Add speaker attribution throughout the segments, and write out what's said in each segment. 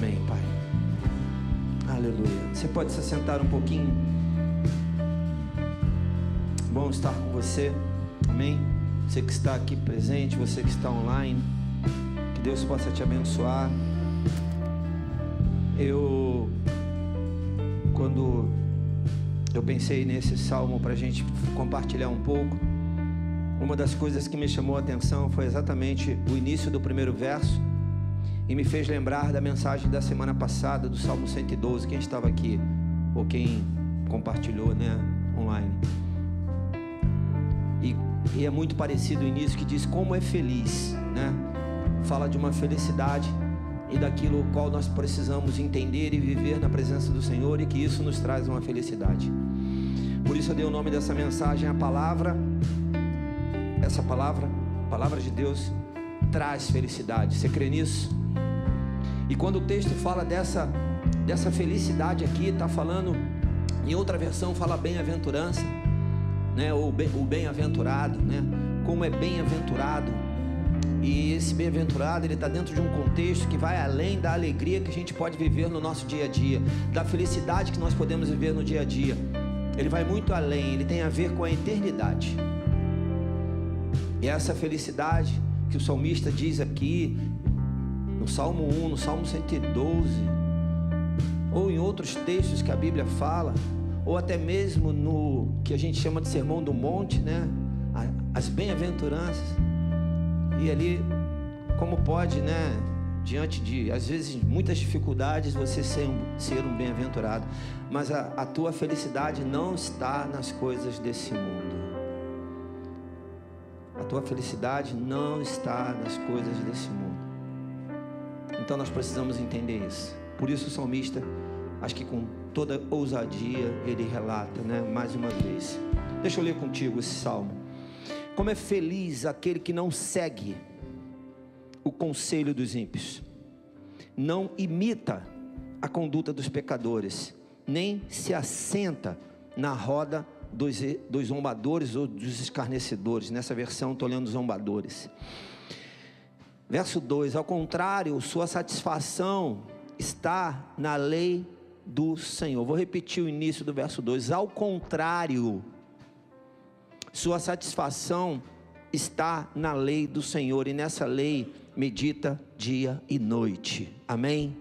Speaker 1: Amém, Pai. Aleluia. Você pode se sentar um pouquinho. Bom estar com você. Amém. Você que está aqui presente, você que está online. Que Deus possa te abençoar. Eu, quando eu pensei nesse salmo para a gente compartilhar um pouco, uma das coisas que me chamou a atenção foi exatamente o início do primeiro verso e me fez lembrar da mensagem da semana passada do Salmo 112. Quem estava aqui ou quem compartilhou, né, online. E, e é muito parecido o início que diz como é feliz, né? Fala de uma felicidade e daquilo qual nós precisamos entender e viver na presença do Senhor e que isso nos traz uma felicidade. Por isso eu dei o nome dessa mensagem a palavra essa palavra, palavra de Deus traz felicidade. Você crê nisso? E quando o texto fala dessa, dessa felicidade aqui, está falando, em outra versão fala bem-aventurança, né? Ou o bem-aventurado, né? Como é bem-aventurado. E esse bem-aventurado, ele está dentro de um contexto que vai além da alegria que a gente pode viver no nosso dia a dia, da felicidade que nós podemos viver no dia a dia. Ele vai muito além, ele tem a ver com a eternidade. E essa felicidade que o salmista diz aqui, no Salmo 1, no Salmo 112, ou em outros textos que a Bíblia fala, ou até mesmo no que a gente chama de Sermão do Monte, né? As bem-aventuranças. E ali, como pode, né? Diante de, às vezes, muitas dificuldades, você ser um, ser um bem-aventurado. Mas a, a tua felicidade não está nas coisas desse mundo. A tua felicidade não está nas coisas desse mundo. Então nós precisamos entender isso. Por isso o salmista, acho que com toda ousadia, ele relata, né, mais uma vez. Deixa eu ler contigo esse salmo. Como é feliz aquele que não segue o conselho dos ímpios, não imita a conduta dos pecadores, nem se assenta na roda dos, dos zombadores ou dos escarnecedores. Nessa versão estou lendo zombadores. Verso 2: Ao contrário, sua satisfação está na lei do Senhor. Vou repetir o início do verso 2: Ao contrário, sua satisfação está na lei do Senhor, e nessa lei medita dia e noite. Amém?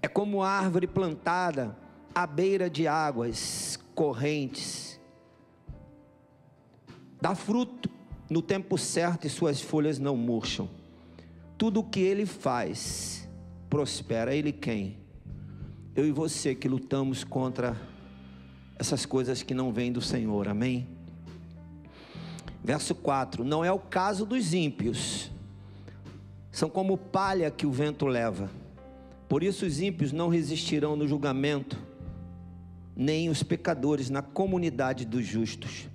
Speaker 1: É como árvore plantada à beira de águas correntes. Dá fruto no tempo certo e suas folhas não murcham. Tudo o que ele faz prospera. Ele quem? Eu e você que lutamos contra essas coisas que não vêm do Senhor. Amém? Verso 4: Não é o caso dos ímpios, são como palha que o vento leva. Por isso os ímpios não resistirão no julgamento, nem os pecadores na comunidade dos justos.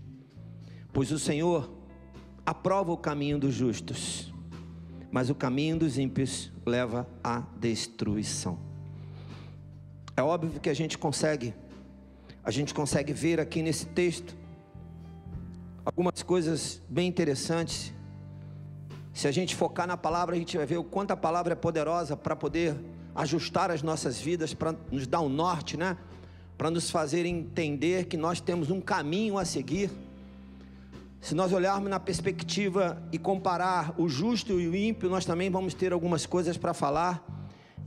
Speaker 1: Pois o Senhor aprova o caminho dos justos, mas o caminho dos ímpios leva à destruição. É óbvio que a gente consegue, a gente consegue ver aqui nesse texto algumas coisas bem interessantes. Se a gente focar na palavra, a gente vai ver o quanto a palavra é poderosa para poder ajustar as nossas vidas, para nos dar um norte, né? para nos fazer entender que nós temos um caminho a seguir. Se nós olharmos na perspectiva e comparar o justo e o ímpio, nós também vamos ter algumas coisas para falar.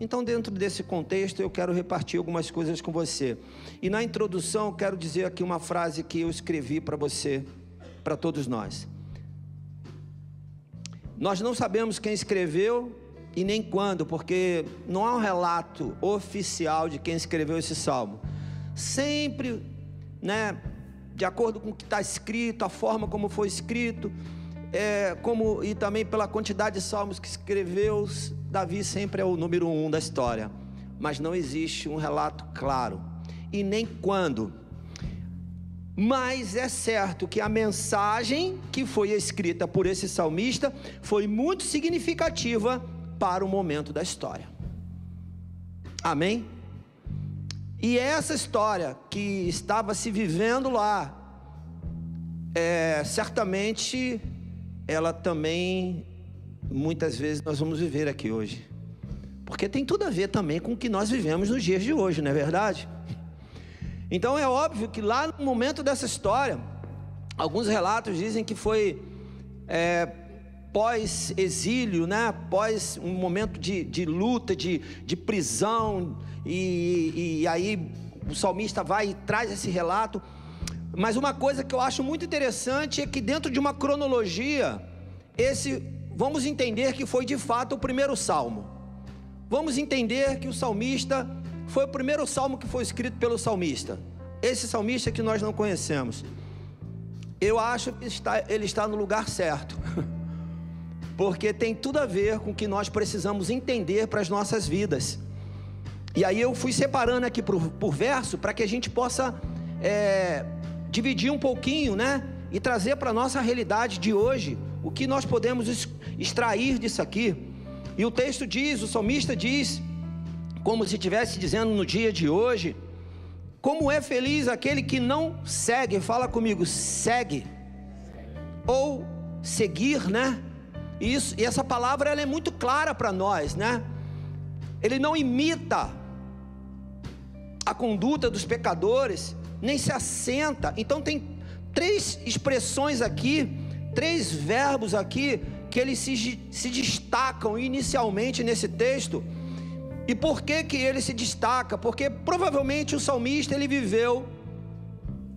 Speaker 1: Então, dentro desse contexto, eu quero repartir algumas coisas com você. E na introdução, quero dizer aqui uma frase que eu escrevi para você, para todos nós. Nós não sabemos quem escreveu e nem quando, porque não há um relato oficial de quem escreveu esse salmo sempre, né, de acordo com o que está escrito, a forma como foi escrito, é, como e também pela quantidade de salmos que escreveu, Davi sempre é o número um da história, mas não existe um relato claro e nem quando. Mas é certo que a mensagem que foi escrita por esse salmista foi muito significativa para o momento da história. Amém? E essa história que estava se vivendo lá, é, certamente ela também, muitas vezes, nós vamos viver aqui hoje. Porque tem tudo a ver também com o que nós vivemos nos dias de hoje, não é verdade? Então é óbvio que lá no momento dessa história, alguns relatos dizem que foi é, pós-exílio, né? pós um momento de, de luta, de, de prisão, e, e aí o salmista vai e traz esse relato. Mas uma coisa que eu acho muito interessante é que dentro de uma cronologia, esse vamos entender que foi de fato o primeiro salmo. Vamos entender que o salmista foi o primeiro salmo que foi escrito pelo salmista. Esse salmista que nós não conhecemos. Eu acho que está, ele está no lugar certo. Porque tem tudo a ver com o que nós precisamos entender para as nossas vidas. E aí eu fui separando aqui por, por verso para que a gente possa é, dividir um pouquinho, né? E trazer para a nossa realidade de hoje o que nós podemos extrair disso aqui. E o texto diz, o salmista diz, como se estivesse dizendo no dia de hoje, como é feliz aquele que não segue, fala comigo, segue, ou seguir, né? Isso, e essa palavra ela é muito clara para nós, né? Ele não imita a conduta dos pecadores, nem se assenta. Então tem três expressões aqui, três verbos aqui que eles se, se destacam inicialmente nesse texto e por que que ele se destaca? Porque provavelmente o salmista ele viveu,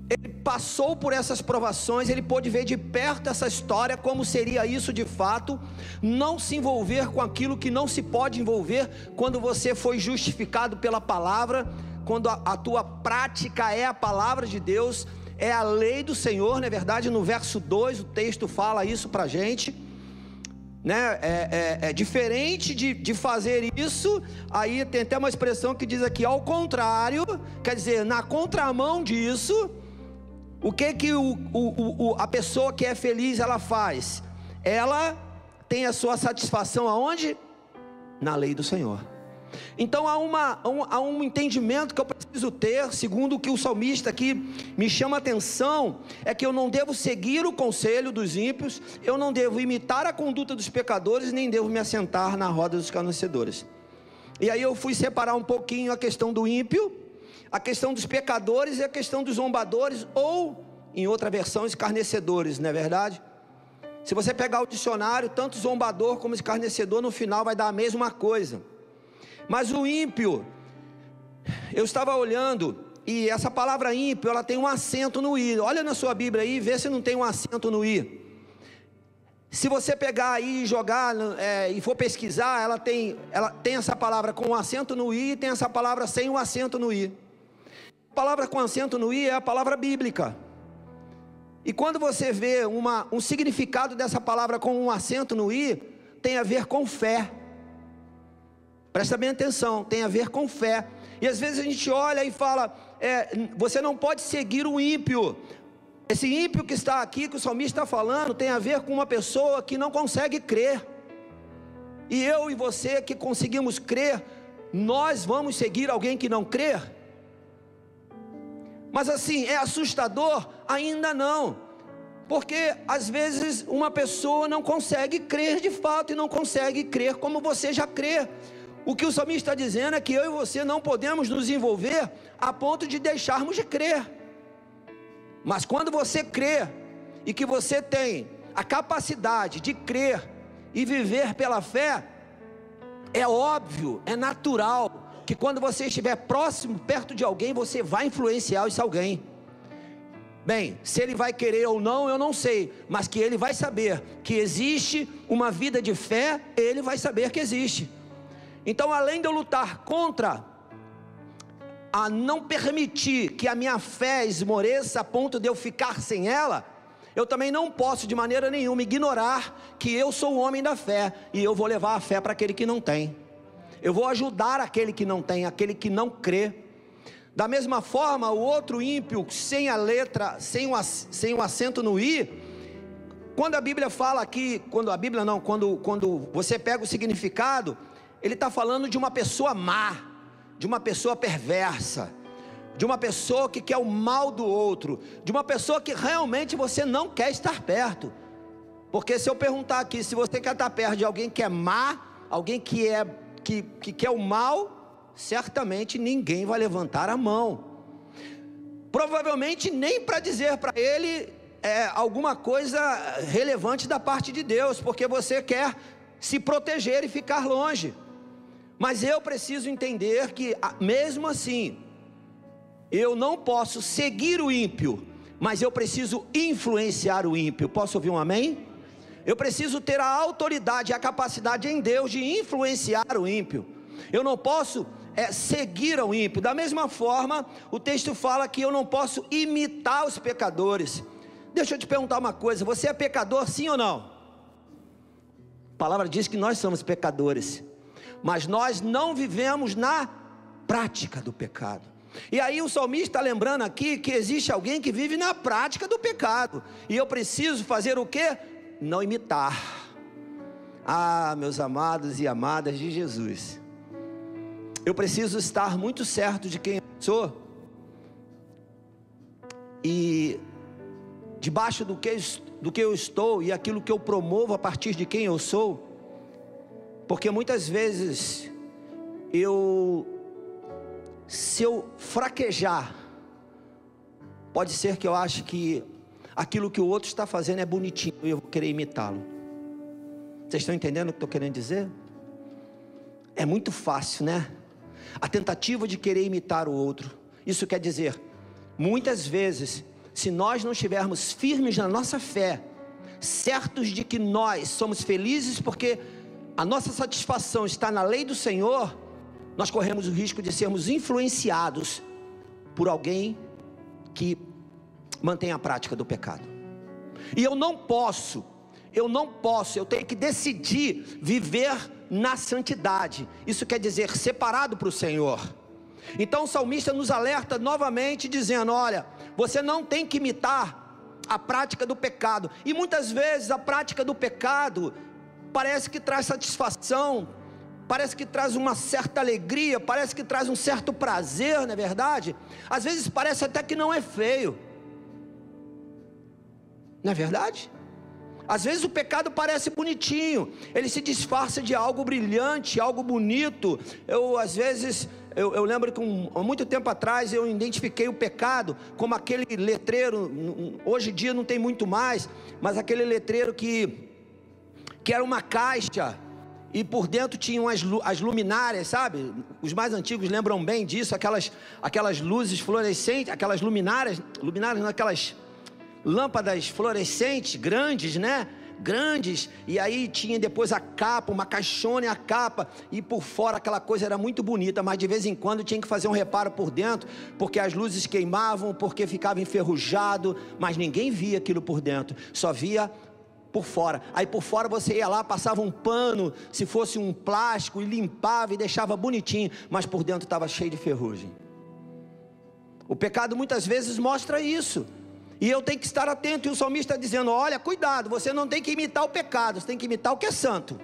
Speaker 1: ele passou por essas provações, ele pôde ver de perto essa história, como seria isso de fato, não se envolver com aquilo que não se pode envolver quando você foi justificado pela palavra, quando a, a tua prática é a palavra de Deus, é a lei do Senhor, na é verdade, no verso 2 o texto fala isso para gente né? É, é, é diferente de, de fazer isso. Aí tem até uma expressão que diz aqui, ao contrário, quer dizer, na contramão disso, o que que o, o, o, a pessoa que é feliz ela faz? Ela tem a sua satisfação aonde? Na lei do Senhor. Então há, uma, um, há um entendimento que eu preciso ter, segundo o que o salmista aqui me chama a atenção, é que eu não devo seguir o conselho dos ímpios, eu não devo imitar a conduta dos pecadores, nem devo me assentar na roda dos canecedores. E aí eu fui separar um pouquinho a questão do ímpio, a questão dos pecadores e a questão dos zombadores, ou, em outra versão, escarnecedores, não é verdade? Se você pegar o dicionário, tanto zombador como escarnecedor, no final vai dar a mesma coisa. Mas o ímpio, eu estava olhando, e essa palavra ímpio, ela tem um acento no i. Olha na sua Bíblia aí, vê se não tem um acento no i. Se você pegar aí e jogar é, e for pesquisar, ela tem, ela tem essa palavra com um acento no i e tem essa palavra sem um acento no i. A palavra com acento no i é a palavra bíblica. E quando você vê uma, um significado dessa palavra com um acento no i, tem a ver com fé. Presta bem atenção, tem a ver com fé. E às vezes a gente olha e fala: é, você não pode seguir o ímpio. Esse ímpio que está aqui, que o salmista está falando, tem a ver com uma pessoa que não consegue crer. E eu e você que conseguimos crer, nós vamos seguir alguém que não crê? Mas assim, é assustador? Ainda não. Porque às vezes uma pessoa não consegue crer de fato e não consegue crer como você já crê. O que o salmista está dizendo é que eu e você não podemos nos envolver a ponto de deixarmos de crer. Mas quando você crê e que você tem a capacidade de crer e viver pela fé, é óbvio, é natural que quando você estiver próximo, perto de alguém, você vai influenciar esse alguém. Bem, se ele vai querer ou não, eu não sei, mas que ele vai saber que existe uma vida de fé, ele vai saber que existe. Então, além de eu lutar contra a não permitir que a minha fé esmoreça a ponto de eu ficar sem ela, eu também não posso de maneira nenhuma ignorar que eu sou o homem da fé e eu vou levar a fé para aquele que não tem. Eu vou ajudar aquele que não tem, aquele que não crê. Da mesma forma, o outro ímpio, sem a letra, sem o, sem o acento no i, quando a Bíblia fala aqui, quando a Bíblia não, quando, quando você pega o significado, ele está falando de uma pessoa má, de uma pessoa perversa, de uma pessoa que quer o mal do outro, de uma pessoa que realmente você não quer estar perto. Porque se eu perguntar aqui se você quer estar perto de alguém que é má, alguém que é que, que quer o mal, certamente ninguém vai levantar a mão. Provavelmente nem para dizer para ele é, alguma coisa relevante da parte de Deus, porque você quer se proteger e ficar longe. Mas eu preciso entender que, mesmo assim, eu não posso seguir o ímpio, mas eu preciso influenciar o ímpio. Posso ouvir um amém? Eu preciso ter a autoridade e a capacidade em Deus de influenciar o ímpio. Eu não posso é, seguir ao ímpio. Da mesma forma, o texto fala que eu não posso imitar os pecadores. Deixa eu te perguntar uma coisa: você é pecador, sim ou não? A palavra diz que nós somos pecadores, mas nós não vivemos na prática do pecado. E aí o salmista está lembrando aqui que existe alguém que vive na prática do pecado. E eu preciso fazer o que? Não imitar. Ah, meus amados e amadas de Jesus. Eu preciso estar muito certo de quem eu sou. E debaixo do que, do que eu estou e aquilo que eu promovo a partir de quem eu sou. Porque muitas vezes eu se eu fraquejar, pode ser que eu ache que aquilo que o outro está fazendo é bonitinho e eu vou querer imitá-lo. Vocês estão entendendo o que estou querendo dizer? É muito fácil, né? A tentativa de querer imitar o outro. Isso quer dizer, muitas vezes, se nós não estivermos firmes na nossa fé, certos de que nós somos felizes porque a nossa satisfação está na lei do Senhor, nós corremos o risco de sermos influenciados por alguém que mantém a prática do pecado. E eu não posso, eu não posso, eu tenho que decidir viver na santidade. Isso quer dizer separado para o Senhor. Então o salmista nos alerta novamente, dizendo: Olha, você não tem que imitar a prática do pecado. E muitas vezes a prática do pecado parece que traz satisfação, parece que traz uma certa alegria, parece que traz um certo prazer, não é verdade? Às vezes parece até que não é feio, não é verdade? Às vezes o pecado parece bonitinho, ele se disfarça de algo brilhante, algo bonito. Eu, às vezes, eu, eu lembro que um, há muito tempo atrás eu identifiquei o pecado como aquele letreiro, hoje em dia não tem muito mais, mas aquele letreiro que, que era uma caixa e por dentro tinham as, as luminárias, sabe? Os mais antigos lembram bem disso, aquelas, aquelas luzes fluorescentes, aquelas luminárias, luminárias aquelas lâmpadas fluorescentes grandes, né? Grandes, e aí tinha depois a capa, uma caixona e a capa, e por fora aquela coisa era muito bonita, mas de vez em quando tinha que fazer um reparo por dentro, porque as luzes queimavam, porque ficava enferrujado, mas ninguém via aquilo por dentro, só via por fora. Aí por fora você ia lá, passava um pano, se fosse um plástico, e limpava e deixava bonitinho, mas por dentro estava cheio de ferrugem. O pecado muitas vezes mostra isso. E eu tenho que estar atento. E o salmista está dizendo: olha, cuidado, você não tem que imitar o pecado, você tem que imitar o que é santo.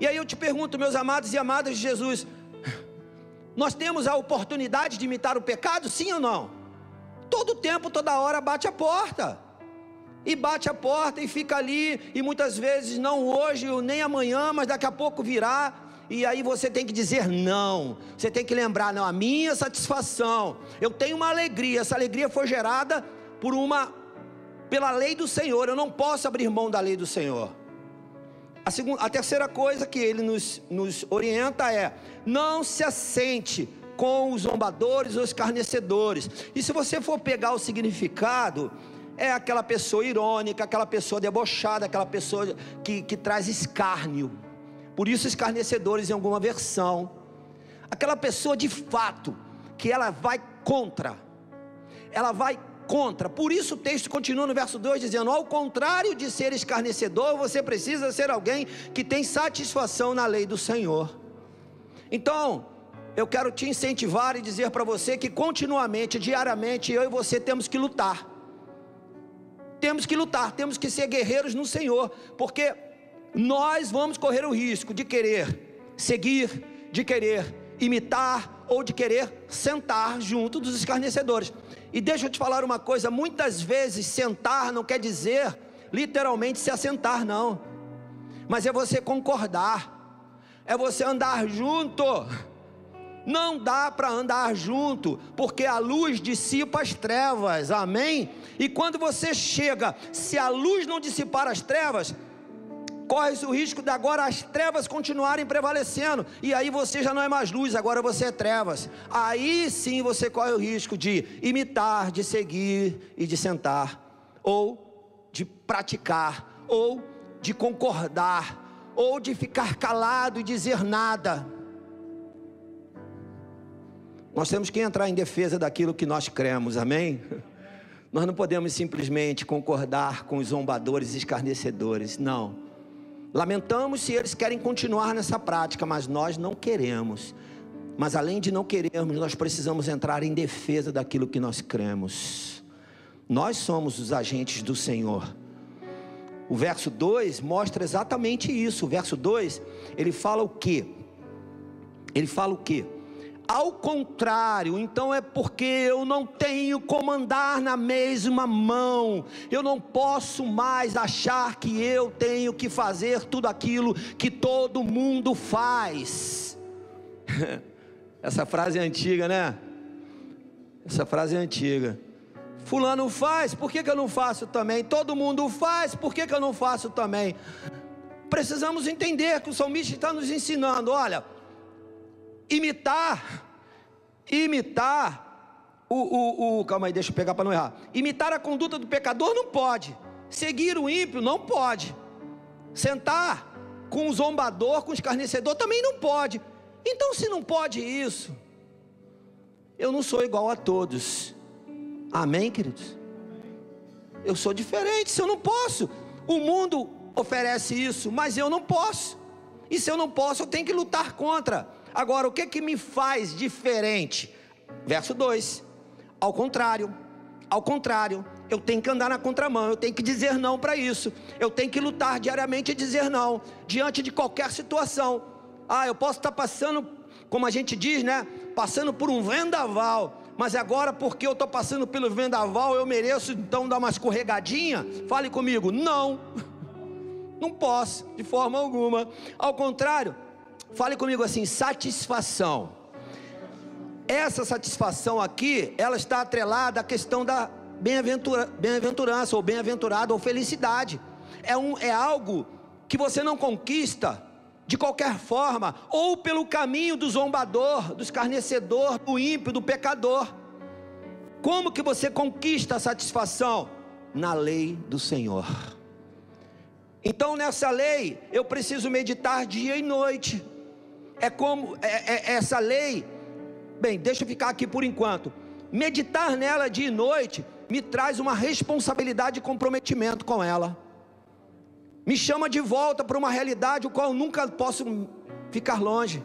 Speaker 1: E aí eu te pergunto, meus amados e amadas de Jesus, nós temos a oportunidade de imitar o pecado, sim ou não? Todo tempo, toda hora bate a porta e bate a porta e fica ali, e muitas vezes não hoje, nem amanhã, mas daqui a pouco virá, e aí você tem que dizer não, você tem que lembrar, não, a minha satisfação, eu tenho uma alegria, essa alegria foi gerada por uma, pela lei do Senhor, eu não posso abrir mão da lei do Senhor. A, segunda, a terceira coisa que ele nos, nos orienta é: não se assente com os zombadores ou escarnecedores. E se você for pegar o significado, é aquela pessoa irônica, aquela pessoa debochada, aquela pessoa que, que traz escárnio. Por isso, escarnecedores em alguma versão. Aquela pessoa de fato, que ela vai contra, ela vai contra. Por isso o texto continua no verso 2 dizendo: ao contrário de ser escarnecedor, você precisa ser alguém que tem satisfação na lei do Senhor. Então, eu quero te incentivar e dizer para você que continuamente, diariamente, eu e você temos que lutar temos que lutar, temos que ser guerreiros no Senhor, porque nós vamos correr o risco de querer seguir, de querer imitar ou de querer sentar junto dos escarnecedores. E deixa eu te falar uma coisa: muitas vezes sentar não quer dizer literalmente se assentar, não, mas é você concordar, é você andar junto. Não dá para andar junto, porque a luz dissipa as trevas, amém? E quando você chega, se a luz não dissipar as trevas, corre-se o risco de agora as trevas continuarem prevalecendo, e aí você já não é mais luz, agora você é trevas. Aí sim você corre o risco de imitar, de seguir e de sentar, ou de praticar, ou de concordar, ou de ficar calado e dizer nada. Nós temos que entrar em defesa daquilo que nós cremos, amém? Nós não podemos simplesmente concordar com os zombadores e escarnecedores, não. Lamentamos se eles querem continuar nessa prática, mas nós não queremos. Mas além de não querermos, nós precisamos entrar em defesa daquilo que nós cremos. Nós somos os agentes do Senhor. O verso 2 mostra exatamente isso. O verso 2, ele fala o quê? Ele fala o quê? Ao contrário, então é porque eu não tenho como andar na mesma mão, eu não posso mais achar que eu tenho que fazer tudo aquilo que todo mundo faz. Essa frase é antiga, né? Essa frase é antiga. Fulano faz, por que, que eu não faço também? Todo mundo faz, por que, que eu não faço também? Precisamos entender que o salmista está nos ensinando: olha, imitar, imitar o, o, o calma aí, deixa eu pegar para não errar. Imitar a conduta do pecador não pode, seguir o ímpio não pode, sentar com o zombador, com o escarnecedor também não pode. Então, se não pode isso, eu não sou igual a todos. Amém, queridos? Eu sou diferente, se eu não posso. O mundo oferece isso, mas eu não posso. E se eu não posso, eu tenho que lutar contra. Agora, o que que me faz diferente? Verso 2. Ao contrário, ao contrário, eu tenho que andar na contramão, eu tenho que dizer não para isso. Eu tenho que lutar diariamente e dizer não diante de qualquer situação. Ah, eu posso estar passando, como a gente diz, né? Passando por um vendaval mas agora porque eu estou passando pelo vendaval, eu mereço então dar uma escorregadinha? Fale comigo, não, não posso, de forma alguma. Ao contrário, fale comigo assim: satisfação. Essa satisfação aqui, ela está atrelada à questão da bem-aventurança, ou bem-aventurado, ou felicidade. É, um, é algo que você não conquista de qualquer forma, ou pelo caminho do zombador, do escarnecedor, do ímpio, do pecador. Como que você conquista a satisfação? Na lei do Senhor. Então nessa lei eu preciso meditar dia e noite. É como é, é, essa lei. Bem, deixa eu ficar aqui por enquanto. Meditar nela dia e noite me traz uma responsabilidade e comprometimento com ela me chama de volta para uma realidade o qual eu nunca posso ficar longe.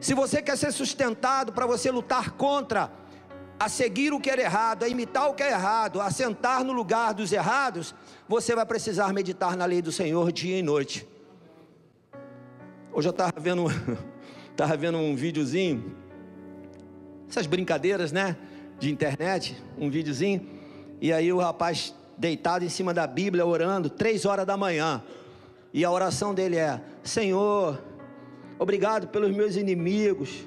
Speaker 1: Se você quer ser sustentado para você lutar contra, a seguir o que é errado, a imitar o que é errado, a sentar no lugar dos errados, você vai precisar meditar na lei do Senhor dia e noite. Hoje eu estava vendo, estava vendo um videozinho, essas brincadeiras, né, de internet, um videozinho, e aí o rapaz deitado em cima da Bíblia, orando, três horas da manhã. E a oração dele é: Senhor, obrigado pelos meus inimigos,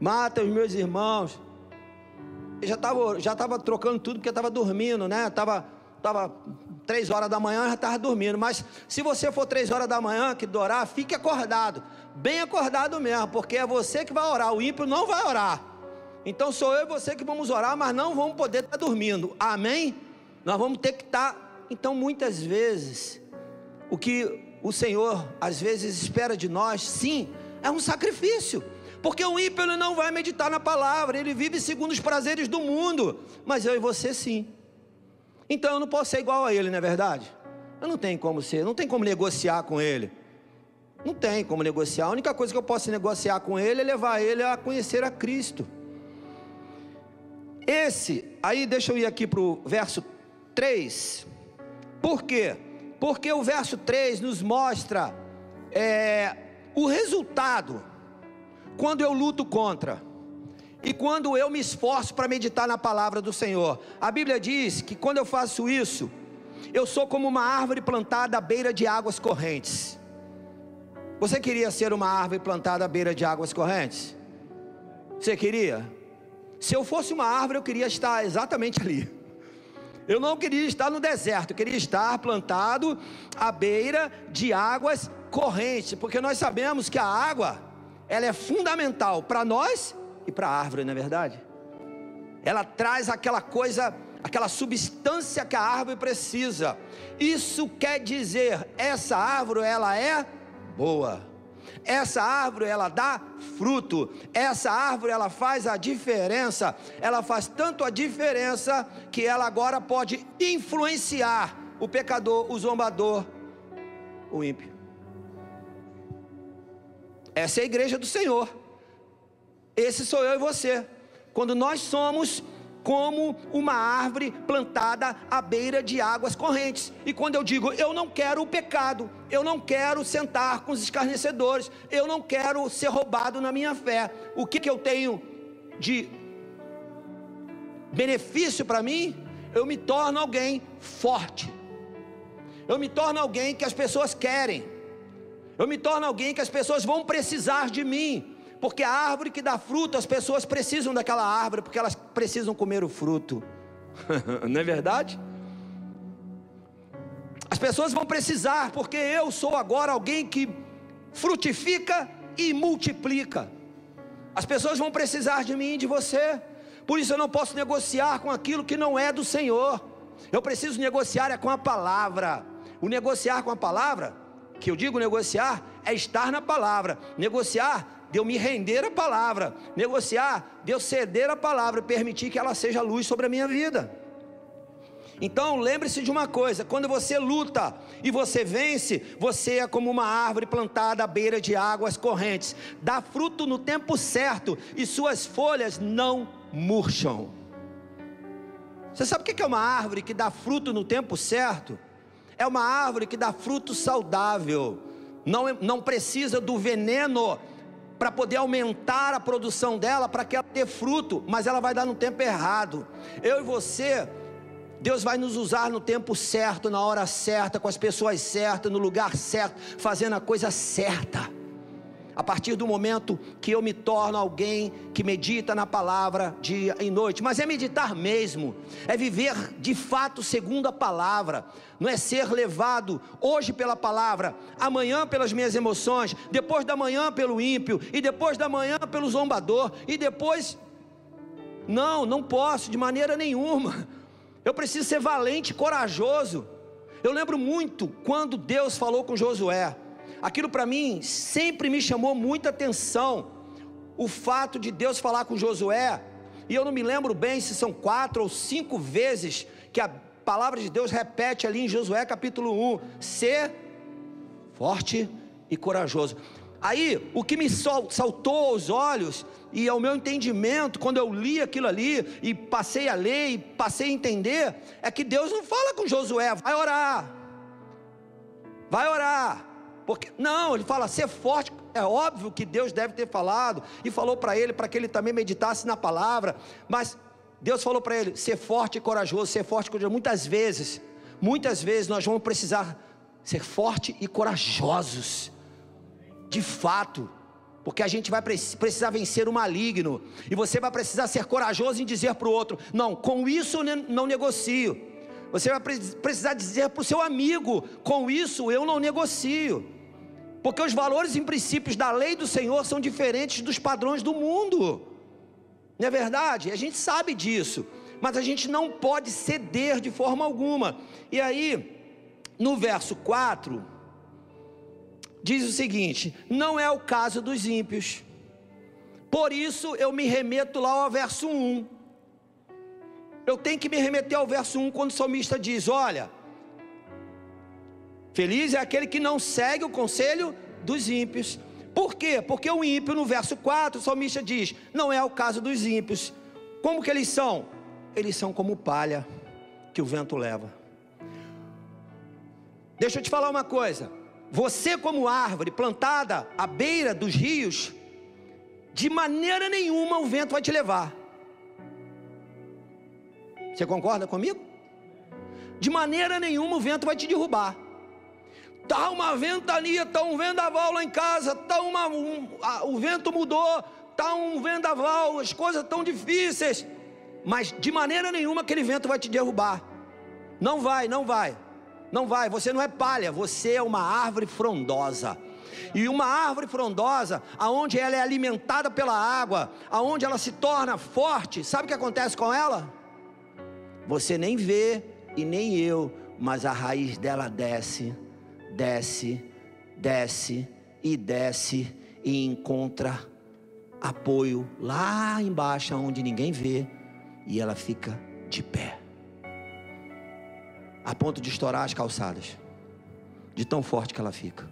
Speaker 1: mata os meus irmãos. Ele já estava já tava trocando tudo porque estava dormindo, né? Estava tava três horas da manhã, já estava dormindo. Mas se você for três horas da manhã que orar, fique acordado, bem acordado mesmo, porque é você que vai orar, o ímpio não vai orar. Então sou eu e você que vamos orar, mas não vamos poder estar dormindo. Amém? Nós vamos ter que estar. Tá, então, muitas vezes, o que o Senhor às vezes espera de nós, sim, é um sacrifício. Porque o ímpio não vai meditar na palavra, ele vive segundo os prazeres do mundo. Mas eu e você sim. Então eu não posso ser igual a ele, não é verdade? Eu não tenho como ser, não tem como negociar com ele. Não tem como negociar. A única coisa que eu posso negociar com ele é levar ele a conhecer a Cristo. Esse, aí deixa eu ir aqui para o verso 3. Por quê? Porque o verso 3 nos mostra é, o resultado quando eu luto contra e quando eu me esforço para meditar na palavra do Senhor. A Bíblia diz que quando eu faço isso, eu sou como uma árvore plantada à beira de águas correntes. Você queria ser uma árvore plantada à beira de águas correntes? Você queria? Se eu fosse uma árvore, eu queria estar exatamente ali. Eu não queria estar no deserto, eu queria estar plantado à beira de águas correntes, porque nós sabemos que a água, ela é fundamental para nós e para a árvore, não é verdade? Ela traz aquela coisa, aquela substância que a árvore precisa. Isso quer dizer, essa árvore ela é boa. Essa árvore ela dá fruto. Essa árvore ela faz a diferença. Ela faz tanto a diferença que ela agora pode influenciar o pecador, o zombador, o ímpio. Essa é a igreja do Senhor. Esse sou eu e você. Quando nós somos como uma árvore plantada à beira de águas correntes. E quando eu digo, eu não quero o pecado, eu não quero sentar com os escarnecedores, eu não quero ser roubado na minha fé, o que, que eu tenho de benefício para mim? Eu me torno alguém forte, eu me torno alguém que as pessoas querem, eu me torno alguém que as pessoas vão precisar de mim porque a árvore que dá fruto, as pessoas precisam daquela árvore, porque elas precisam comer o fruto. Não é verdade? As pessoas vão precisar, porque eu sou agora alguém que frutifica e multiplica. As pessoas vão precisar de mim e de você. Por isso eu não posso negociar com aquilo que não é do Senhor. Eu preciso negociar é com a palavra. O negociar com a palavra, que eu digo negociar, é estar na palavra. Negociar de eu me render à palavra, negociar, de eu ceder à palavra permitir que ela seja luz sobre a minha vida. Então lembre-se de uma coisa: quando você luta e você vence, você é como uma árvore plantada à beira de águas correntes, dá fruto no tempo certo e suas folhas não murcham. Você sabe o que é uma árvore que dá fruto no tempo certo? É uma árvore que dá fruto saudável, não, não precisa do veneno para poder aumentar a produção dela, para que ela dê fruto, mas ela vai dar no tempo errado. Eu e você, Deus vai nos usar no tempo certo, na hora certa, com as pessoas certas, no lugar certo, fazendo a coisa certa a partir do momento que eu me torno alguém que medita na palavra dia e noite. Mas é meditar mesmo, é viver de fato segundo a palavra, não é ser levado hoje pela palavra, amanhã pelas minhas emoções, depois da manhã pelo ímpio, e depois da manhã pelo zombador, e depois. Não, não posso de maneira nenhuma. Eu preciso ser valente, corajoso. Eu lembro muito quando Deus falou com Josué aquilo para mim sempre me chamou muita atenção. O fato de Deus falar com Josué, e eu não me lembro bem se são quatro ou cinco vezes que a palavra de Deus repete ali em Josué capítulo 1: ser forte e corajoso. Aí, o que me saltou aos olhos e ao meu entendimento, quando eu li aquilo ali e passei a ler e passei a entender, é que Deus não fala com Josué, vai orar, vai orar, porque não, ele fala ser forte. É óbvio que Deus deve ter falado e falou para ele para que ele também meditasse na palavra, mas Deus falou para ele ser forte e corajoso, ser forte e corajoso. Muitas vezes, muitas vezes nós vamos precisar ser forte e corajosos. De fato, porque a gente vai precisar vencer o maligno, e você vai precisar ser corajoso em dizer para o outro: não, com isso eu não negocio. Você vai precisar dizer para o seu amigo: com isso eu não negocio porque os valores e princípios da lei do Senhor são diferentes dos padrões do mundo. Não é verdade? A gente sabe disso, mas a gente não pode ceder de forma alguma. E aí, no verso 4, diz o seguinte: não é o caso dos ímpios. Por isso eu me remeto lá ao verso 1. Eu tenho que me remeter ao verso 1 quando o salmista diz: Olha, Feliz é aquele que não segue o conselho dos ímpios. Por quê? Porque o ímpio, no verso 4, o salmista diz: não é o caso dos ímpios. Como que eles são? Eles são como palha que o vento leva. Deixa eu te falar uma coisa. Você, como árvore plantada à beira dos rios, de maneira nenhuma o vento vai te levar. Você concorda comigo? De maneira nenhuma o vento vai te derrubar Tá uma ventania, tá um vendaval lá em casa, tá uma, um, a, o vento mudou, tá um vendaval, as coisas estão difíceis. Mas de maneira nenhuma aquele vento vai te derrubar. Não vai, não vai. Não vai, você não é palha, você é uma árvore frondosa. E uma árvore frondosa, aonde ela é alimentada pela água, aonde ela se torna forte, sabe o que acontece com ela? Você nem vê e nem eu, mas a raiz dela desce, desce, desce e desce e encontra apoio lá embaixo onde ninguém vê e ela fica de pé. A ponto de estourar as calçadas. De tão forte que ela fica.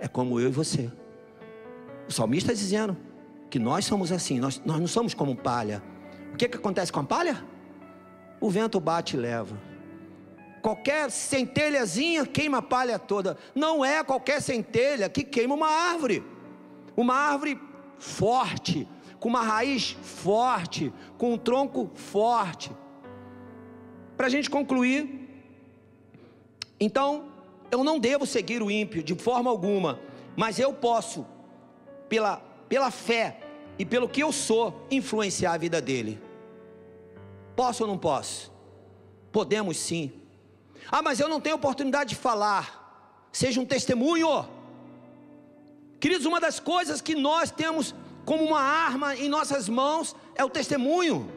Speaker 1: É como eu e você. O salmista está dizendo que nós somos assim, nós, nós não somos como palha. O que, que acontece com a palha? O vento bate e leva. Qualquer centelhazinha queima a palha toda. Não é qualquer centelha que queima uma árvore. Uma árvore forte, com uma raiz forte, com um tronco forte. Para a gente concluir, então, eu não devo seguir o ímpio de forma alguma, mas eu posso, pela, pela fé e pelo que eu sou, influenciar a vida dele. Posso ou não posso? Podemos sim. Ah, mas eu não tenho oportunidade de falar. Seja um testemunho. Queridos, uma das coisas que nós temos como uma arma em nossas mãos é o testemunho.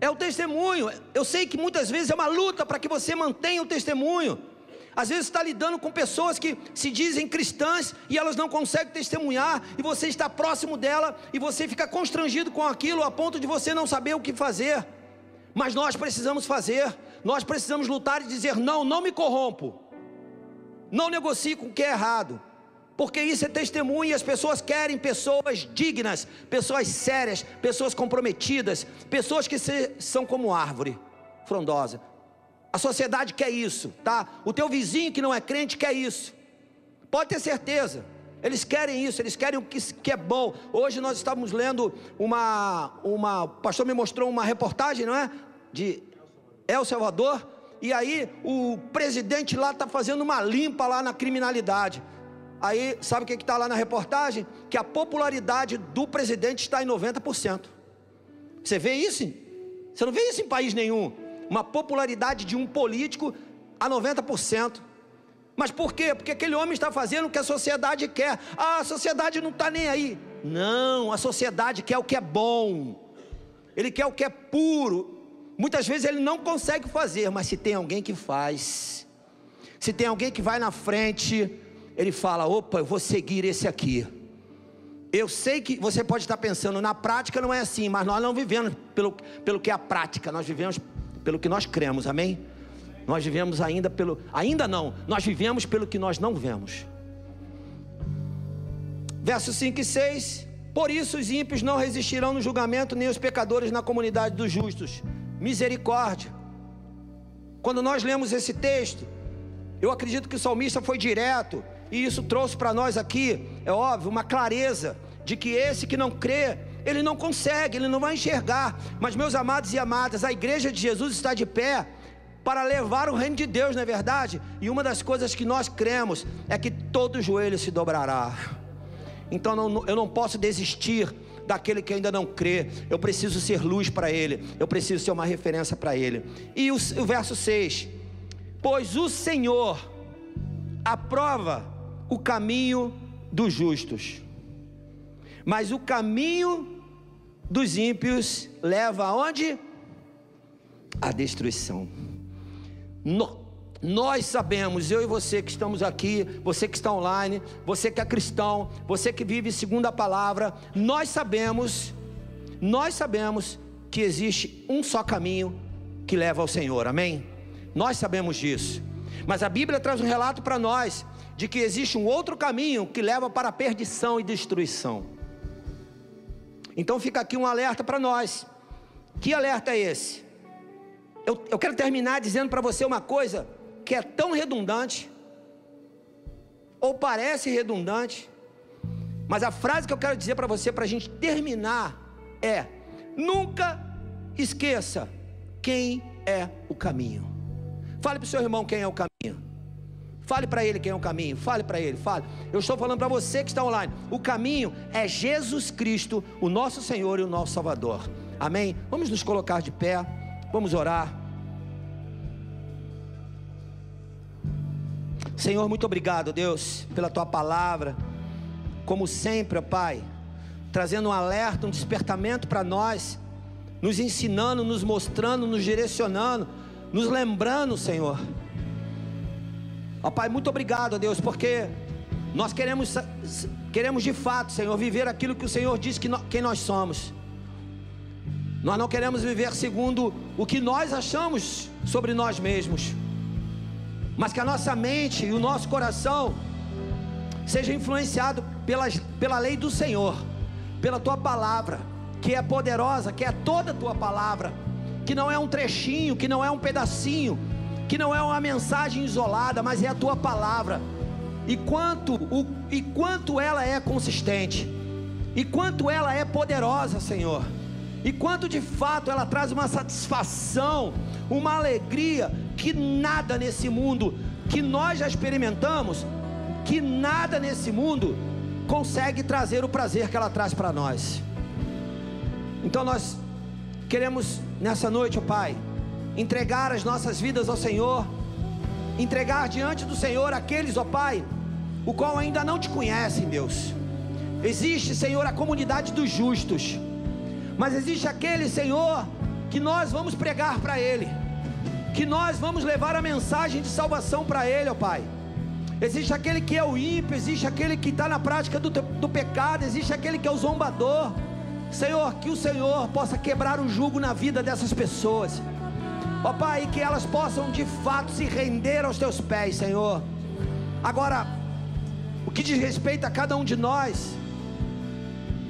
Speaker 1: É o testemunho. Eu sei que muitas vezes é uma luta para que você mantenha o testemunho. Às vezes está lidando com pessoas que se dizem cristãs e elas não conseguem testemunhar, e você está próximo dela e você fica constrangido com aquilo a ponto de você não saber o que fazer. Mas nós precisamos fazer, nós precisamos lutar e dizer: não, não me corrompo, não negocie com o que é errado, porque isso é testemunho e as pessoas querem pessoas dignas, pessoas sérias, pessoas comprometidas, pessoas que se, são como árvore frondosa. A sociedade quer isso, tá? O teu vizinho que não é crente quer isso. Pode ter certeza. Eles querem isso, eles querem o que, que é bom. Hoje nós estávamos lendo uma, uma, o pastor me mostrou uma reportagem, não é? De El Salvador. E aí o presidente lá está fazendo uma limpa lá na criminalidade. Aí, sabe o que está lá na reportagem? Que a popularidade do presidente está em 90%. Você vê isso? Você não vê isso em país nenhum uma popularidade de um político a 90%. Mas por quê? Porque aquele homem está fazendo o que a sociedade quer. Ah, a sociedade não está nem aí. Não, a sociedade quer o que é bom. Ele quer o que é puro. Muitas vezes ele não consegue fazer, mas se tem alguém que faz, se tem alguém que vai na frente, ele fala: opa, eu vou seguir esse aqui. Eu sei que você pode estar pensando, na prática não é assim, mas nós não vivemos pelo, pelo que é a prática, nós vivemos pelo que nós cremos, amém? Nós vivemos ainda pelo, ainda não, nós vivemos pelo que nós não vemos. Versos 5 e 6: Por isso os ímpios não resistirão no julgamento, nem os pecadores na comunidade dos justos. Misericórdia. Quando nós lemos esse texto, eu acredito que o salmista foi direto, e isso trouxe para nós aqui, é óbvio, uma clareza de que esse que não crê ele não consegue, ele não vai enxergar. Mas, meus amados e amadas, a igreja de Jesus está de pé para levar o reino de Deus, não é verdade? E uma das coisas que nós cremos é que todo joelho se dobrará. Então eu não posso desistir daquele que ainda não crê. Eu preciso ser luz para ele. Eu preciso ser uma referência para ele. E o, o verso 6: Pois o Senhor aprova o caminho dos justos, mas o caminho dos ímpios leva aonde? A destruição. No, nós sabemos, eu e você que estamos aqui, você que está online, você que é cristão, você que vive segundo a palavra, nós sabemos, nós sabemos que existe um só caminho que leva ao Senhor, amém? Nós sabemos disso, mas a Bíblia traz um relato para nós de que existe um outro caminho que leva para a perdição e destruição. Então fica aqui um alerta para nós. Que alerta é esse? Eu, eu quero terminar dizendo para você uma coisa que é tão redundante, ou parece redundante, mas a frase que eu quero dizer para você, para a gente terminar, é: nunca esqueça quem é o caminho. Fale para o seu irmão quem é o caminho. Fale para ele quem é o caminho. Fale para ele, fale. Eu estou falando para você que está online. O caminho é Jesus Cristo, o nosso Senhor e o nosso Salvador. Amém? Vamos nos colocar de pé. Vamos orar. Senhor, muito obrigado, Deus, pela tua palavra. Como sempre, ó Pai, trazendo um alerta, um despertamento para nós, nos ensinando, nos mostrando, nos direcionando, nos lembrando, Senhor Ó Pai, muito obrigado, Deus, porque nós queremos, queremos de fato, Senhor, viver aquilo que o Senhor diz que quem nós somos. Nós não queremos viver segundo o que nós achamos sobre nós mesmos, mas que a nossa mente e o nosso coração seja influenciado pela, pela lei do Senhor, pela tua palavra, que é poderosa, que é toda a tua palavra, que não é um trechinho, que não é um pedacinho, que não é uma mensagem isolada, mas é a tua palavra. E quanto, o, e quanto ela é consistente, e quanto ela é poderosa, Senhor, e quanto de fato ela traz uma satisfação, uma alegria que nada nesse mundo, que nós já experimentamos, que nada nesse mundo consegue trazer o prazer que ela traz para nós. Então nós queremos nessa noite, oh Pai, entregar as nossas vidas ao Senhor, entregar diante do Senhor aqueles, ó Pai, o qual ainda não te conhecem, Deus. Existe, Senhor, a comunidade dos justos, mas existe aquele, Senhor, que nós vamos pregar para ele, que nós vamos levar a mensagem de salvação para ele, ó Pai. Existe aquele que é o ímpio, existe aquele que está na prática do, do pecado, existe aquele que é o zombador. Senhor, que o Senhor possa quebrar o jugo na vida dessas pessoas Ó Pai, que elas possam de fato se render aos teus pés, Senhor. Agora, o que diz respeito a cada um de nós,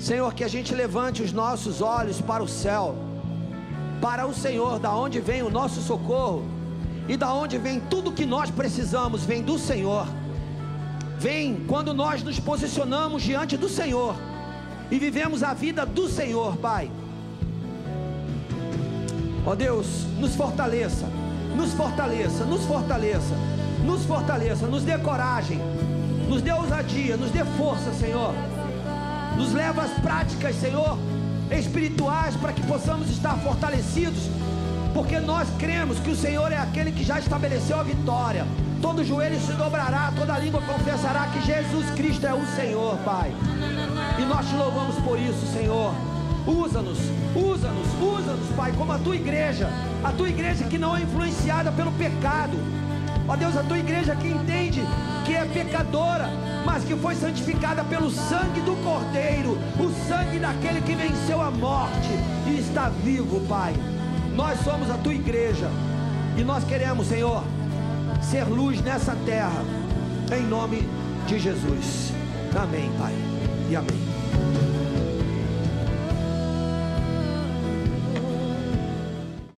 Speaker 1: Senhor, que a gente levante os nossos olhos para o céu, para o Senhor, da onde vem o nosso socorro e da onde vem tudo que nós precisamos, vem do Senhor. Vem quando nós nos posicionamos diante do Senhor e vivemos a vida do Senhor, Pai. Ó oh Deus, nos fortaleça, nos fortaleça, nos fortaleça, nos fortaleça, nos dê coragem, nos dê ousadia, nos dê força, Senhor. Nos leva às práticas, Senhor, espirituais, para que possamos estar fortalecidos, porque nós cremos que o Senhor é aquele que já estabeleceu a vitória. Todo joelho se dobrará, toda língua confessará que Jesus Cristo é o Senhor, Pai. E nós te louvamos por isso, Senhor. Usa-nos, usa-nos, usa-nos, Pai, como a tua igreja, a tua igreja que não é influenciada pelo pecado. Ó Deus, a tua igreja que entende que é pecadora, mas que foi santificada pelo sangue do Cordeiro, o sangue daquele que venceu a morte e está vivo, Pai. Nós somos a tua igreja e nós queremos, Senhor, ser luz nessa terra, em nome de Jesus. Amém, Pai, e amém.